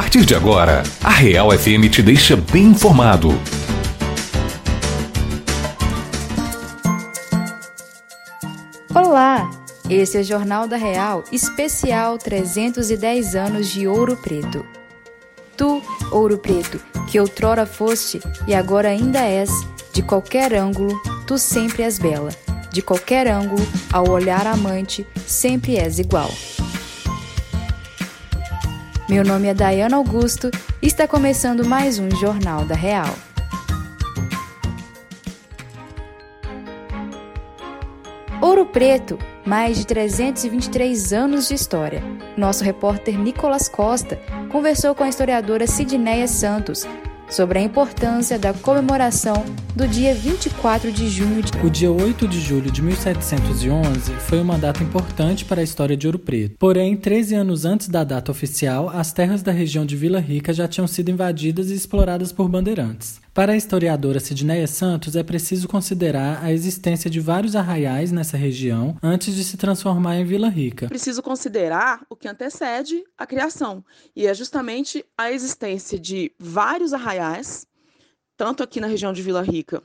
partir de agora, a Real FM te deixa bem informado. Olá! Esse é o Jornal da Real, especial 310 anos de Ouro Preto. Tu, Ouro Preto, que outrora foste e agora ainda és, de qualquer ângulo, tu sempre és bela. De qualquer ângulo, ao olhar amante, sempre és igual. Meu nome é Dayana Augusto e está começando mais um Jornal da Real. Ouro Preto, mais de 323 anos de história. Nosso repórter Nicolas Costa conversou com a historiadora Sidneia Santos sobre a importância da comemoração do dia 24 de junho de... O dia 8 de julho de 1711 foi uma data importante para a história de Ouro Preto. Porém, 13 anos antes da data oficial, as terras da região de Vila Rica já tinham sido invadidas e exploradas por bandeirantes. Para a historiadora Sidneia Santos, é preciso considerar a existência de vários arraiais nessa região antes de se transformar em Vila Rica. Preciso considerar o que antecede a criação, e é justamente a existência de vários arraiais, tanto aqui na região de Vila Rica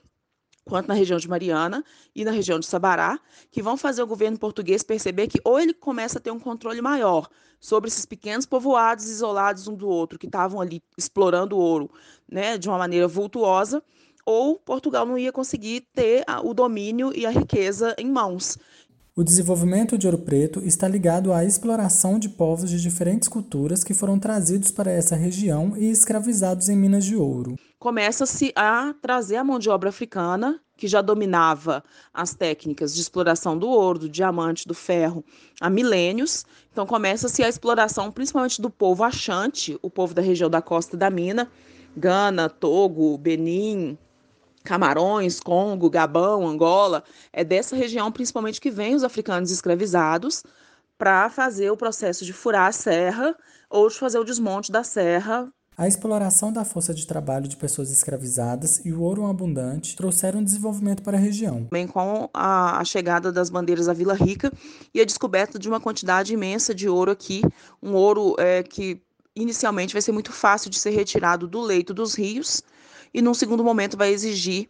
quanto na região de Mariana e na região de Sabará, que vão fazer o governo português perceber que ou ele começa a ter um controle maior sobre esses pequenos povoados isolados um do outro, que estavam ali explorando ouro né, de uma maneira vultuosa, ou Portugal não ia conseguir ter o domínio e a riqueza em mãos. O desenvolvimento de Ouro Preto está ligado à exploração de povos de diferentes culturas que foram trazidos para essa região e escravizados em minas de ouro. Começa-se a trazer a mão de obra africana, que já dominava as técnicas de exploração do ouro, do diamante, do ferro há milênios. Então começa-se a exploração principalmente do povo achante, o povo da região da costa da mina, Gana, Togo, Benin, Camarões, Congo, Gabão, Angola, é dessa região principalmente que vêm os africanos escravizados para fazer o processo de furar a serra ou de fazer o desmonte da serra. A exploração da força de trabalho de pessoas escravizadas e o ouro abundante trouxeram desenvolvimento para a região. Bem com a, chegada das bandeiras à Vila Rica e a descoberta de uma quantidade imensa de ouro aqui, um ouro é, que inicialmente vai ser muito fácil de ser retirado do leito dos rios e num segundo momento vai exigir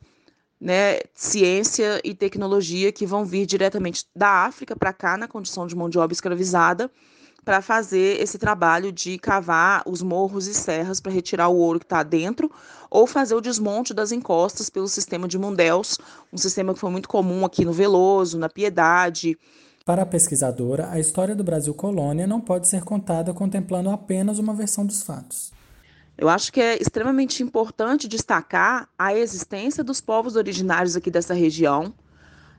né, ciência e tecnologia que vão vir diretamente da África para cá na condição de mão de obra escravizada para fazer esse trabalho de cavar os morros e serras para retirar o ouro que está dentro ou fazer o desmonte das encostas pelo sistema de Mundels, um sistema que foi muito comum aqui no Veloso, na Piedade. Para a pesquisadora, a história do Brasil colônia não pode ser contada contemplando apenas uma versão dos fatos. Eu acho que é extremamente importante destacar a existência dos povos originários aqui dessa região.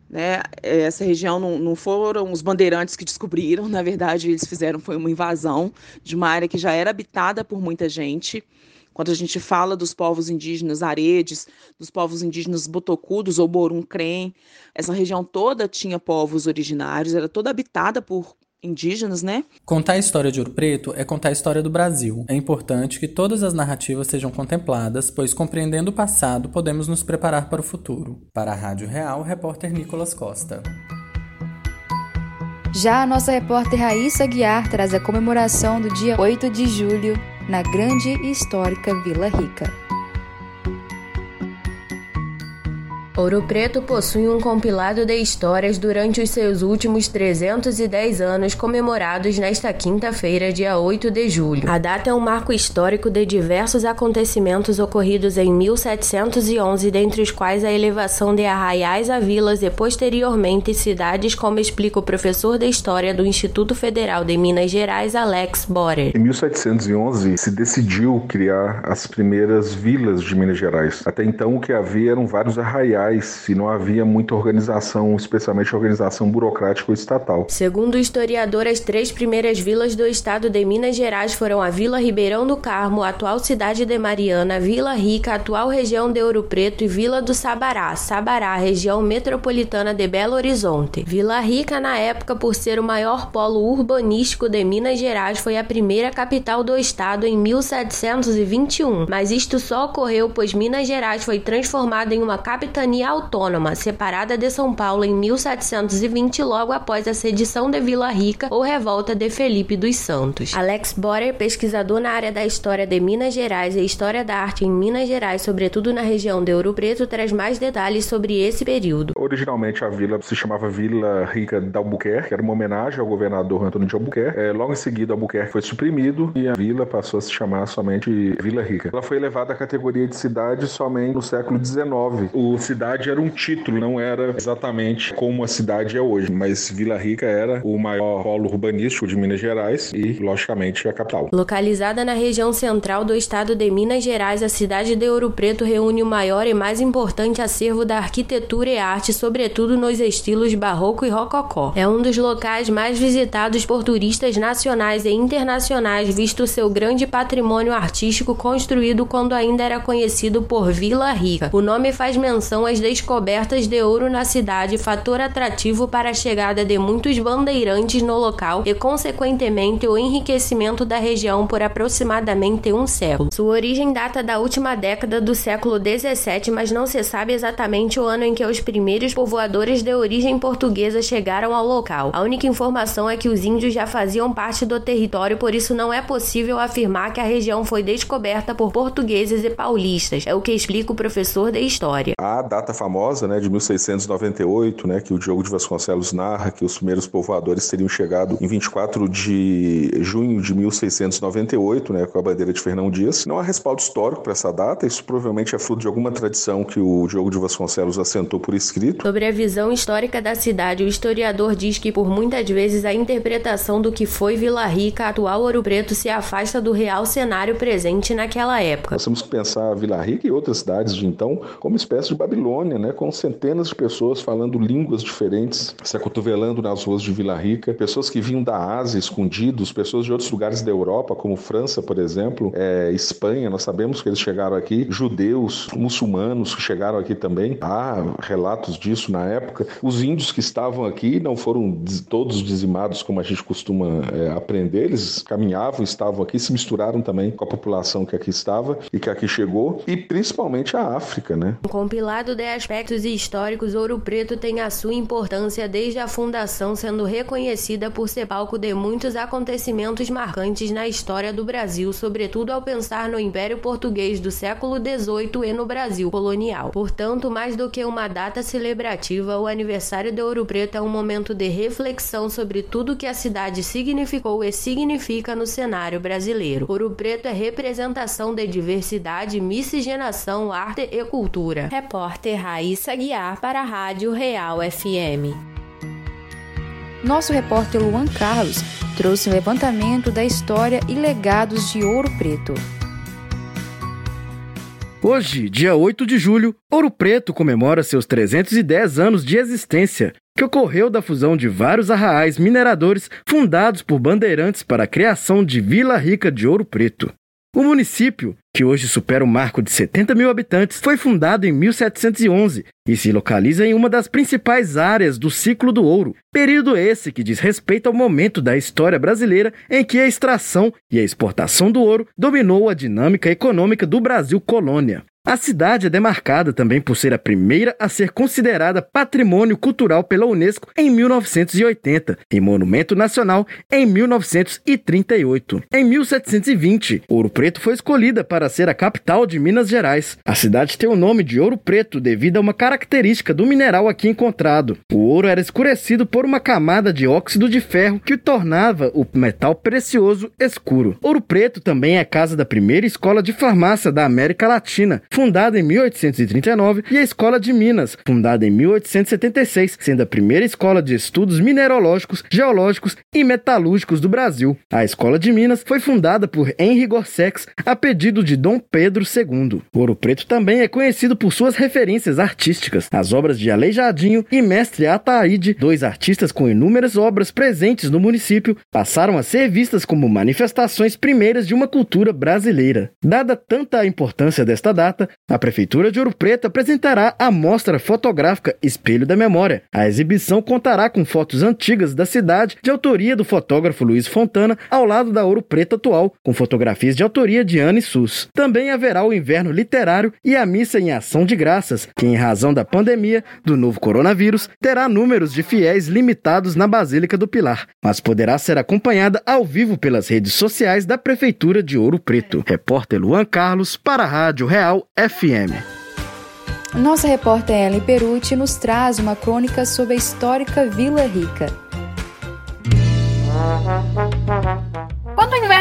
Né? Essa região não, não foram os bandeirantes que descobriram, na verdade, eles fizeram foi uma invasão de uma área que já era habitada por muita gente. Quando a gente fala dos povos indígenas aredes, dos povos indígenas botocudos ou borum-crem, essa região toda tinha povos originários, era toda habitada por indígenas, né? Contar a história de Ouro Preto é contar a história do Brasil. É importante que todas as narrativas sejam contempladas, pois compreendendo o passado, podemos nos preparar para o futuro. Para a Rádio Real, repórter Nicolas Costa. Já a nossa repórter Raíssa Guiar traz a comemoração do dia 8 de julho na grande e histórica Vila Rica. Ouro Preto possui um compilado de histórias durante os seus últimos 310 anos comemorados nesta quinta-feira, dia 8 de julho. A data é um marco histórico de diversos acontecimentos ocorridos em 1711, dentre os quais a elevação de arraiais a vilas e posteriormente cidades, como explica o professor de História do Instituto Federal de Minas Gerais, Alex Borer. Em 1711 se decidiu criar as primeiras vilas de Minas Gerais. Até então o que havia eram vários arraiais e não havia muita organização, especialmente organização burocrática ou estatal. Segundo o historiador, as três primeiras vilas do estado de Minas Gerais foram a Vila Ribeirão do Carmo, atual cidade de Mariana, Vila Rica, atual região de Ouro Preto e Vila do Sabará, Sabará, região metropolitana de Belo Horizonte. Vila Rica, na época, por ser o maior polo urbanístico de Minas Gerais, foi a primeira capital do estado em 1721, mas isto só ocorreu pois Minas Gerais foi transformada em uma capitania colônia autônoma, separada de São Paulo em 1720, logo após a sedição de Vila Rica ou revolta de Felipe dos Santos. Alex Borer, pesquisador na área da história de Minas Gerais e história da arte em Minas Gerais, sobretudo na região de Ouro Preto, traz mais detalhes sobre esse período. Originalmente a vila se chamava Vila Rica de Albuquerque, era uma homenagem ao governador Antônio de Albuquerque. É, logo em seguida, Albuquerque foi suprimido e a vila passou a se chamar somente Vila Rica. Ela foi elevada à categoria de cidade somente no século XIX. O cidade era um título, não era exatamente como a cidade é hoje, mas Vila Rica era o maior polo urbanístico de Minas Gerais e, logicamente, a capital. Localizada na região central do estado de Minas Gerais, a cidade de Ouro Preto reúne o maior e mais importante acervo da arquitetura e arte, sobretudo nos estilos barroco e rococó. É um dos locais mais visitados por turistas nacionais e internacionais, visto seu grande patrimônio artístico construído quando ainda era conhecido por Vila Rica. O nome faz menção às descobertas de ouro na cidade, fator atrativo para a chegada de muitos bandeirantes no local e, consequentemente, o enriquecimento da região por aproximadamente um século. Sua origem data da última década do século 17, mas não se sabe exatamente o ano em que os primeiros povoadores de origem portuguesa chegaram ao local. A única informação é que os índios já faziam parte do território, por isso não é possível afirmar que a região foi descoberta por portugueses e paulistas. É o que explica o professor de história. A data famosa, né, de 1698, né, que o Diogo de Vasconcelos narra que os primeiros povoadores teriam chegado em 24 de junho de 1698, né, com a bandeira de Fernão Dias. Não há respaldo histórico para essa data, isso provavelmente é fruto de alguma tradição que o Diogo de Vasconcelos assentou por escrito. Sobre a visão histórica da cidade, o historiador diz que por muitas vezes a interpretação do que foi Vila Rica, atual Ouro Preto, se afasta do real cenário presente naquela época. Nós temos que pensar Vila Rica e outras cidades de então como espécie de Babilônia, né, com centenas de pessoas falando línguas diferentes, se acotovelando nas ruas de Vila Rica, pessoas que vinham da Ásia escondidos, pessoas de outros lugares da Europa, como França, por exemplo, é, Espanha, nós sabemos que eles chegaram aqui, judeus, muçulmanos que chegaram aqui também, há relatos disso na época. Os índios que estavam aqui não foram todos dizimados como a gente costuma é, aprender, eles caminhavam, estavam aqui, se misturaram também com a população que aqui estava e que aqui chegou, e principalmente a África, né? Um compilado de aspectos históricos, Ouro Preto tem a sua importância desde a fundação, sendo reconhecida por ser palco de muitos acontecimentos marcantes na história do Brasil, sobretudo ao pensar no Império Português do século XVIII e no Brasil colonial. Portanto, mais do que uma data celebrativa, o aniversário de Ouro Preto é um momento de reflexão sobre tudo que a cidade significou e significa no cenário brasileiro. Ouro Preto é representação de diversidade, miscigenação, arte e cultura. Repórter Raíssa Guiar para a Rádio Real FM. Nosso repórter Luan Carlos trouxe um levantamento da história e legados de Ouro Preto. Hoje, dia 8 de julho, Ouro Preto comemora seus 310 anos de existência, que ocorreu da fusão de vários arraais mineradores fundados por bandeirantes para a criação de Vila Rica de Ouro Preto. O município, que hoje supera o marco de 70 mil habitantes, foi fundado em 1711 e se localiza em uma das principais áreas do ciclo do ouro, período esse que diz respeito ao momento da história brasileira em que a extração e a exportação do ouro dominou a dinâmica econômica do Brasil colônia. A cidade é demarcada também por ser a primeira a ser considerada patrimônio cultural pela Unesco em 1980 e monumento nacional em 1938. Em 1720, Ouro Preto foi escolhida para ser a capital de Minas Gerais. A cidade tem o nome de Ouro Preto devido a uma característica do mineral aqui encontrado. O ouro era escurecido por uma camada de óxido de ferro que tornava o metal precioso escuro. Ouro Preto também é casa da primeira escola de farmácia da América Latina, fundada em 1839, e a Escola de Minas, fundada em 1876, sendo a primeira escola de estudos mineralógicos, geológicos e metalúrgicos do Brasil. A Escola de Minas foi fundada por Henri Gorsex a pedido de Dom Pedro II. Ouro Preto também é conhecido por suas referências artísticas, as obras de Aleijadinho e Mestre Ataíde, dois artistas com inúmeras obras presentes no município, passaram a ser vistas como manifestações primeiras de uma cultura brasileira. Dada tanta importância desta data, a Prefeitura de Ouro Preto apresentará a mostra fotográfica Espelho da Memória. A exibição contará com fotos antigas da cidade, de autoria do fotógrafo Luiz Fontana, ao lado da Ouro Preto atual, com fotografias de autoria de Anne Sus. Também haverá o Inverno Literário e a Missa em Ação de Graças, que, em razão da pandemia do novo coronavírus, terá números de fiéis limitados na Basílica do Pilar, mas poderá ser acompanhada ao vivo pelas redes sociais da Prefeitura de Ouro Preto. Repórter Luan Carlos para a Rádio Real FM. Nossa repórter Ellen Perucci nos traz uma crônica sobre a histórica Vila Rica.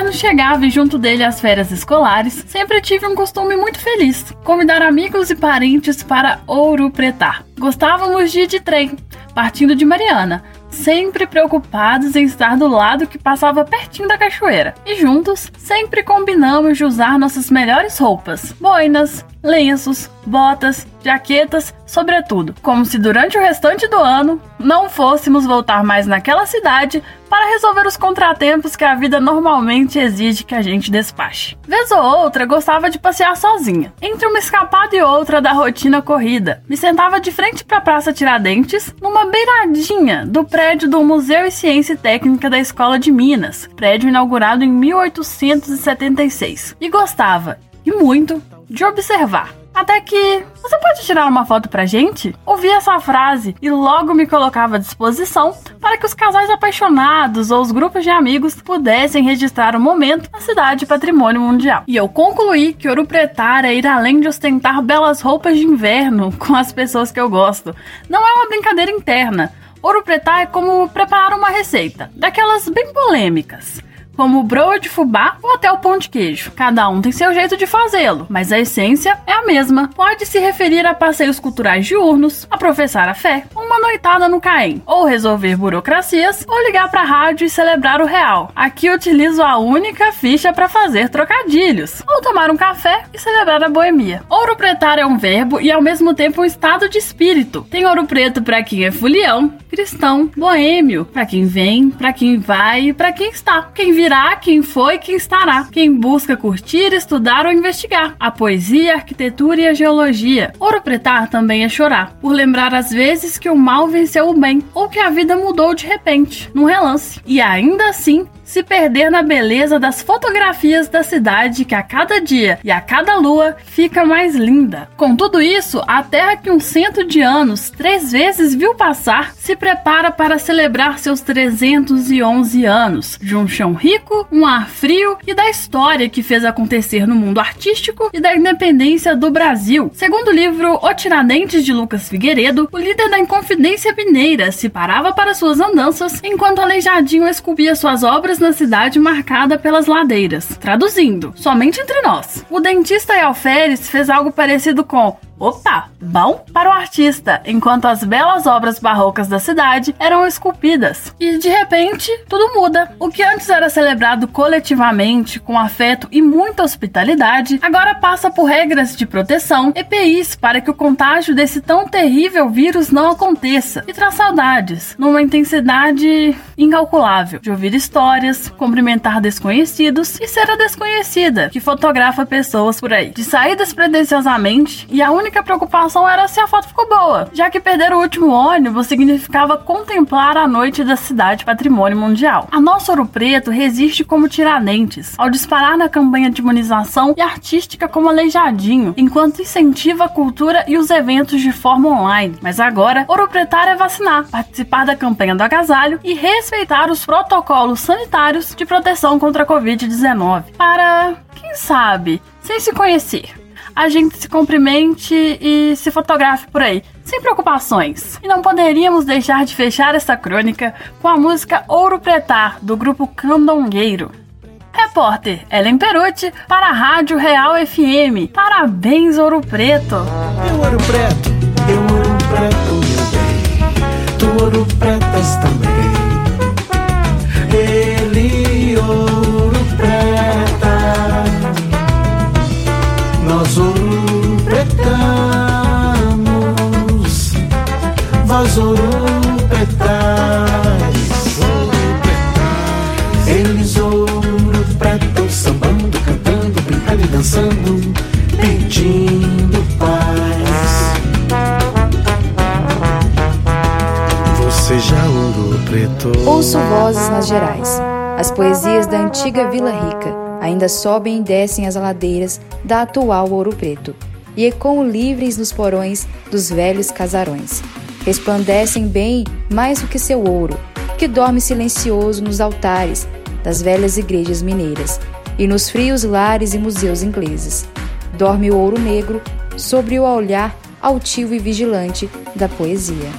Quando chegava junto dele as férias escolares, sempre tive um costume muito feliz: convidar amigos e parentes para Ouro Pretar. Gostávamos de ir de trem, partindo de Mariana, sempre preocupados em estar do lado que passava pertinho da cachoeira. E juntos, sempre combinamos de usar nossas melhores roupas: boinas, lenços, botas, jaquetas, sobretudo, como se durante o restante do ano não fôssemos voltar mais naquela cidade para resolver os contratempos que a vida normalmente exige que a gente despache. Vez ou outra, gostava de passear sozinha, entre uma escapada e outra da rotina corrida. Me sentava de frente para a Praça Tiradentes, numa beiradinha do prédio do Museu e Ciência e Técnica da Escola de Minas, prédio inaugurado em 1876. E gostava, e muito, de observar. Até que, você pode tirar uma foto pra gente? Ouvi essa frase e logo me colocava à disposição para que os casais apaixonados ou os grupos de amigos pudessem registrar o momento na cidade patrimônio mundial. E eu concluí que Ouro Pretar é ir além de ostentar belas roupas de inverno com as pessoas que eu gosto. Não é uma brincadeira interna. Ouro Pretar é como preparar uma receita, daquelas bem polêmicas como broa de fubá ou até o pão de queijo. Cada um tem seu jeito de fazê-lo, mas a essência é a mesma. Pode se referir a passeios culturais diurnos, a professar a fé, uma noitada no Caim, ou resolver burocracias, ou ligar para a rádio e celebrar o real. Aqui utilizo a única ficha para fazer trocadilhos, ou tomar um café e celebrar a boemia. Ouro pretar é um verbo e ao mesmo tempo um estado de espírito. Tem ouro preto para quem é fulião, cristão, boêmio, para quem vem, para quem vai para quem está. Quem virá, quem foi, quem estará. Quem busca curtir, estudar ou investigar. A poesia, a arquitetura e a geologia. Ouro pretar também é chorar, por lembrar às vezes que o mal venceu o bem ou que a vida mudou de repente, num relance. E ainda assim, se perder na beleza das fotografias da cidade que a cada dia e a cada lua fica mais linda. Com tudo isso, a terra que um cento de anos três vezes viu passar se prepara para celebrar seus 311 anos de um chão rico, um ar frio e da história que fez acontecer no mundo artístico e da independência do Brasil. Segundo o livro O Tiradentes de Lucas Figueiredo, o líder da Inconfidência Mineira se parava para suas andanças enquanto Aleijadinho esculpia suas obras na cidade marcada pelas ladeiras. Traduzindo, somente entre nós. O dentista e alferes fez algo parecido com Opa, bom para o artista, enquanto as belas obras barrocas da cidade eram esculpidas. E de repente, tudo muda. O que antes era celebrado coletivamente, com afeto e muita hospitalidade, agora passa por regras de proteção, EPIs para que o contágio desse tão terrível vírus não aconteça, e traz saudades, numa intensidade incalculável, de ouvir histórias, cumprimentar desconhecidos e ser a desconhecida que fotografa pessoas por aí, de sair despretensiosamente e a única única preocupação era se a foto ficou boa, já que perder o último ônibus significava contemplar a noite da cidade patrimônio mundial. A nossa Ouro Preto resiste como Tiradentes, ao disparar na campanha de imunização e artística como Aleijadinho, enquanto incentiva a cultura e os eventos de forma online. Mas agora, Ouro Pretar é vacinar, participar da campanha do agasalho e respeitar os protocolos sanitários de proteção contra a Covid-19. Para, quem sabe, sem se conhecer a gente se cumprimente e se fotografe por aí, sem preocupações. E não poderíamos deixar de fechar essa crônica com a música Ouro Pretar, do grupo Candongueiro. Repórter Ellen Perucci para a Rádio Real FM. Parabéns, Ouro Preto! Meu ouro preto, meu ouro preto, meu bem, tu ouro pretas também. ouram pretais. Eles Ouro Preto sambando, cantando, brincando e dançando, pedindo paz. Você já ouro preto. Ouço vozes nas gerais. As poesias da antiga Vila Rica ainda sobem e descem as ladeiras da atual Ouro Preto e ecoam livres nos porões dos velhos casarões. Resplandecem bem mais do que seu ouro, que dorme silencioso nos altares das velhas igrejas mineiras e nos frios lares e museus ingleses. Dorme o ouro negro sobre o olhar altivo e vigilante da poesia.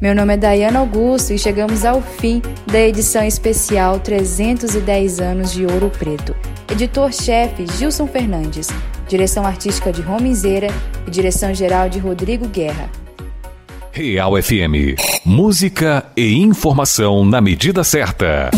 Meu nome é Dayana Augusto e chegamos ao fim da edição especial 310 anos de Ouro Preto. Editor-chefe Gilson Fernandes, direção artística de Romizeira e direção geral de Rodrigo Guerra. Real FM. Música e informação na medida certa.